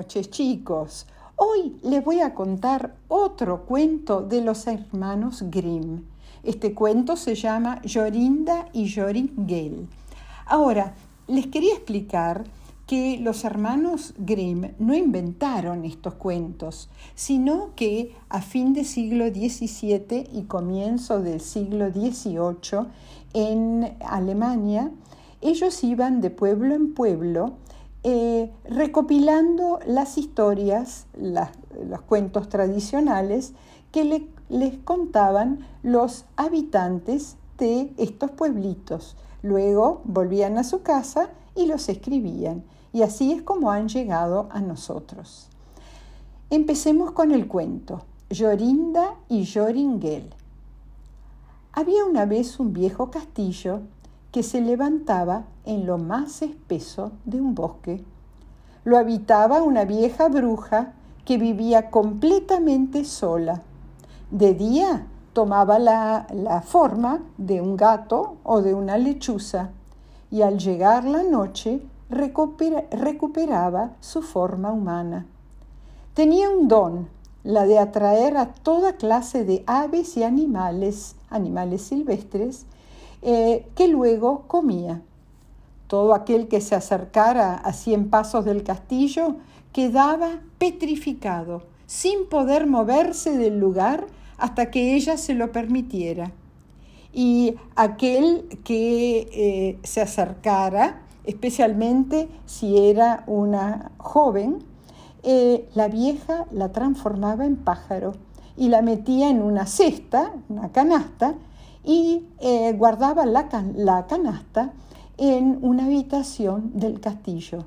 Noches chicos. Hoy les voy a contar otro cuento de los hermanos Grimm. Este cuento se llama Jorinda y Joringel. Ahora, les quería explicar que los hermanos Grimm no inventaron estos cuentos, sino que a fin del siglo XVII y comienzo del siglo XVIII en Alemania, ellos iban de pueblo en pueblo eh, recopilando las historias, los cuentos tradicionales que les contaban los habitantes de estos pueblitos. Luego volvían a su casa y los escribían. Y así es como han llegado a nosotros. Empecemos con el cuento. Jorinda y Joringel. Había una vez un viejo castillo que se levantaba en lo más espeso de un bosque. Lo habitaba una vieja bruja que vivía completamente sola. De día tomaba la, forma de un gato o de una lechuza y al llegar la noche recuperaba su forma humana. Tenía un don, la de atraer a toda clase de aves y animales, animales silvestres, eh, que luego comía. Todo aquel que se acercara a cien pasos del castillo quedaba petrificado, sin poder moverse del lugar hasta que ella se lo permitiera. Y aquel que eh, se acercara, especialmente si era una joven, eh, la vieja la transformaba en pájaro y la metía en una cesta, una canasta, y eh, guardaba la, canasta en una habitación del castillo.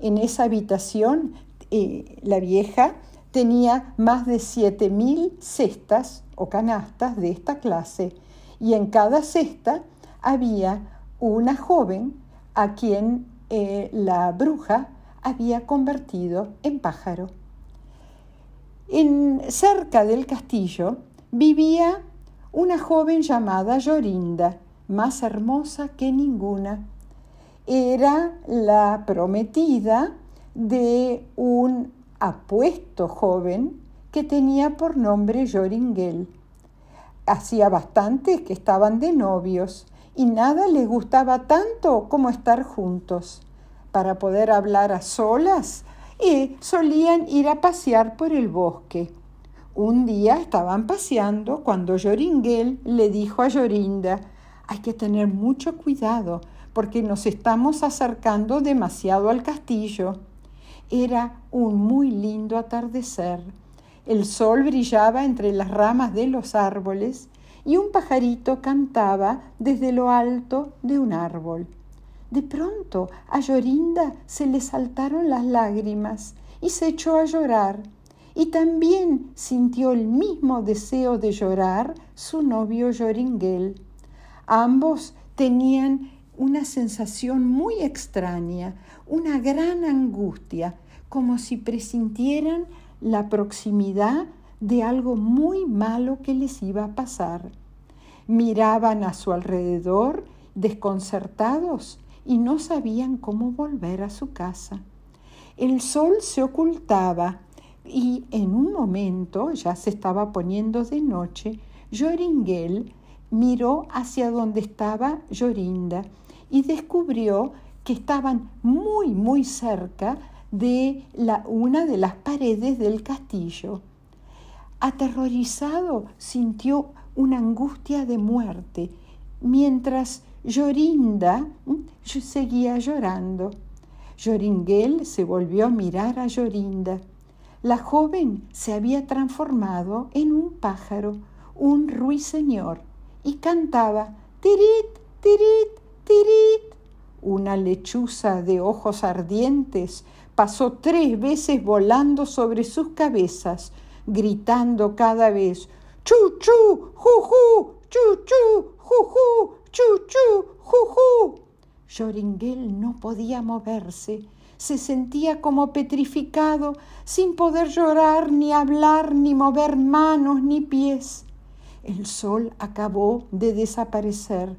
En esa habitación eh, la vieja tenía más de 7.000 cestas o canastas de esta clase y en cada cesta había una joven a quien eh, la bruja había convertido en pájaro. En, cerca del castillo vivía una joven llamada Jorinda, más hermosa que ninguna. Era la prometida de un apuesto joven que tenía por nombre Joringel. Hacía bastante que estaban de novios y nada les gustaba tanto como estar juntos. Para poder hablar a solas, y solían ir a pasear por el bosque. Un día estaban paseando cuando Joringel le dijo a Jorinda, hay que tener mucho cuidado porque nos estamos acercando demasiado al castillo. Era un muy lindo atardecer. El sol brillaba entre las ramas de los árboles y un pajarito cantaba desde lo alto de un árbol. De pronto a Jorinda se le saltaron las lágrimas y se echó a llorar y también sintió el mismo deseo de llorar su novio Joringel. Ambos tenían una sensación muy extraña, una gran angustia, como si presintieran la proximidad de algo muy malo que les iba a pasar. Miraban a su alrededor desconcertados y no sabían cómo volver a su casa. El sol se ocultaba y en un momento, ya se estaba poniendo de noche, Joringel miró hacia donde estaba Jorinda y descubrió que estaban muy, muy cerca de la, una de las paredes del castillo. Aterrorizado sintió una angustia de muerte, mientras Jorinda seguía llorando. Joringel se volvió a mirar a Jorinda la joven se había transformado en un pájaro, un ruiseñor, y cantaba tirit, tirit, tirit. Una lechuza de ojos ardientes pasó tres veces volando sobre sus cabezas, gritando cada vez chu chu, ju chu chu, ju chu chu, ju Joringel no podía moverse se sentía como petrificado, sin poder llorar, ni hablar, ni mover manos, ni pies. El sol acabó de desaparecer.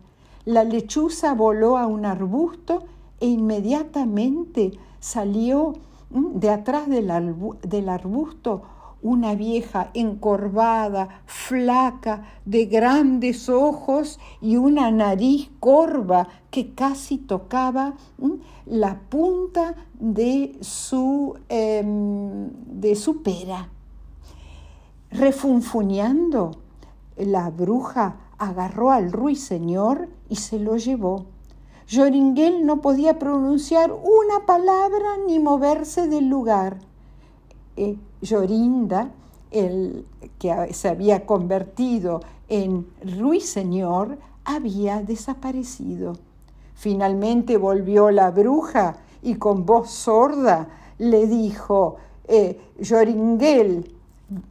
La lechuza voló a un arbusto e inmediatamente salió de atrás del, arbusto una vieja encorvada, flaca, de grandes ojos y una nariz corva que casi tocaba la punta de su, em, de su pera. Refunfuñando, la bruja agarró al ruiseñor y se lo llevó. Joringel no podía pronunciar una palabra ni moverse del lugar. Eh, Jorinda, el que se había convertido en ruiseñor, había desaparecido. Finalmente volvió la bruja y con voz sorda le dijo, eh, Joringel,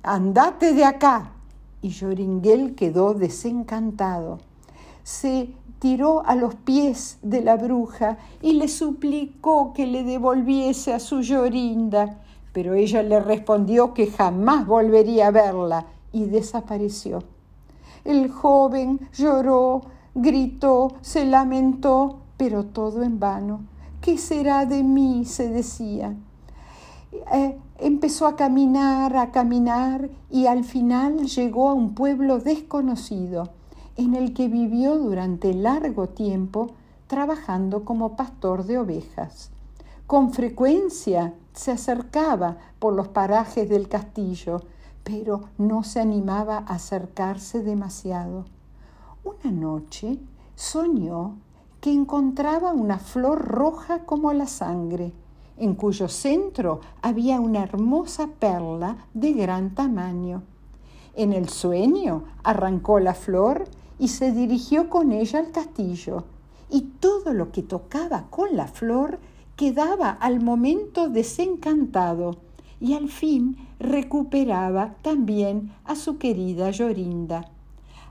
andate de acá. Y Joringel quedó desencantado. Se tiró a los pies de la bruja y le suplicó que le devolviese a su Llorinda, pero ella le respondió que jamás volvería a verla y desapareció. El joven lloró, gritó, se lamentó, pero todo en vano. ¿Qué será de mí? se decía. Eh, empezó a caminar, a caminar y al final llegó a un pueblo desconocido en el que vivió durante largo tiempo trabajando como pastor de ovejas. Con frecuencia se acercaba por los parajes del castillo, pero no se animaba a acercarse demasiado. Una noche soñó que encontraba una flor roja como la sangre, en cuyo centro había una hermosa perla de gran tamaño. En el sueño arrancó la flor y se dirigió con ella al castillo, y todo lo que tocaba con la flor quedaba al momento desencantado, y al fin recuperaba también a su querida Llorinda.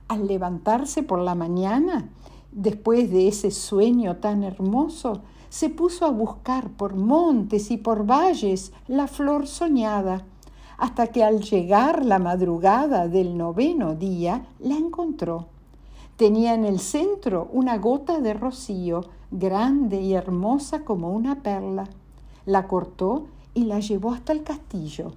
Al levantarse por la mañana, después de ese sueño tan hermoso, se puso a buscar por montes y por valles la flor soñada, hasta que al llegar la madrugada del noveno día la encontró. Tenía en el centro una gota de rocío, grande y hermosa como una perla. La cortó y la llevó hasta el castillo.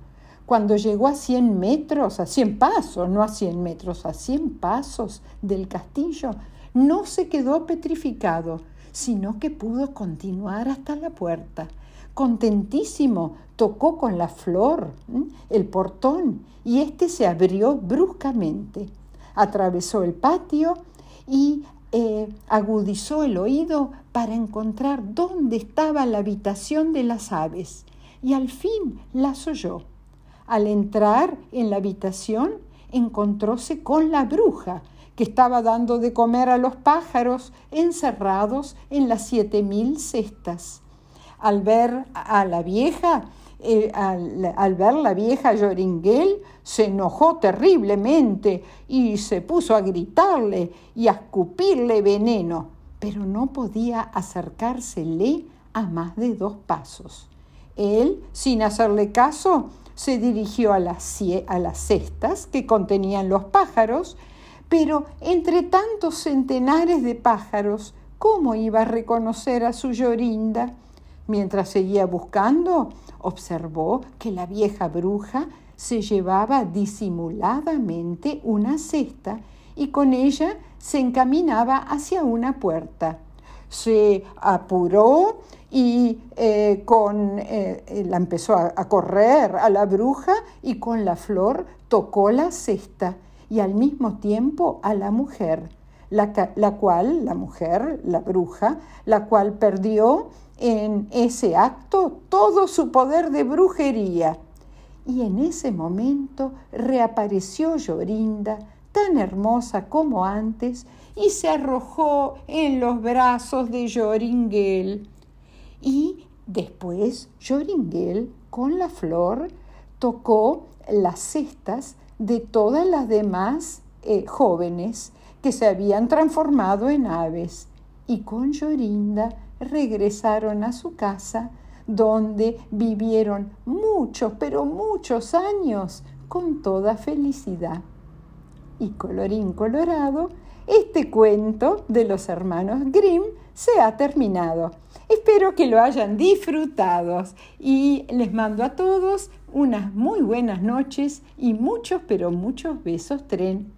Cuando llegó a cien metros, a cien pasos, no a cien metros, a cien pasos del castillo, no se quedó petrificado, sino que pudo continuar hasta la puerta. Contentísimo, tocó con la flor el portón y éste se abrió bruscamente. Atravesó el patio y eh, agudizó el oído para encontrar dónde estaba la habitación de las aves y al fin las oyó. Al entrar en la habitación encontróse con la bruja que estaba dando de comer a los pájaros encerrados en las siete mil cestas. Al ver a la vieja, eh, al, ver la vieja Joringel, se enojó terriblemente y se puso a gritarle y a escupirle veneno, pero no podía acercársele a más de dos pasos. Él, sin hacerle caso, se dirigió a las cestas que contenían los pájaros, pero entre tantos centenares de pájaros, ¿cómo iba a reconocer a su Llorinda? Mientras seguía buscando, observó que la vieja bruja se llevaba disimuladamente una cesta y con ella se encaminaba hacia una puerta. Se apuró y eh, con, eh, la empezó a, correr a la bruja y con la flor tocó la cesta y al mismo tiempo a la mujer, la, la cual, la mujer, la bruja, la cual perdió en ese acto todo su poder de brujería. Y en ese momento reapareció Llorinda, tan hermosa como antes, y se arrojó en los brazos de Joringel. Y después Joringel, con la flor, tocó las cestas de todas las demás eh, jóvenes que se habían transformado en aves. Y con Llorinda regresaron a su casa, donde vivieron muchos, pero muchos años con toda felicidad. Y colorín colorado, este cuento de los hermanos Grimm se ha terminado. Espero que lo hayan disfrutado y les mando a todos unas muy buenas noches y muchos, pero muchos besos tren.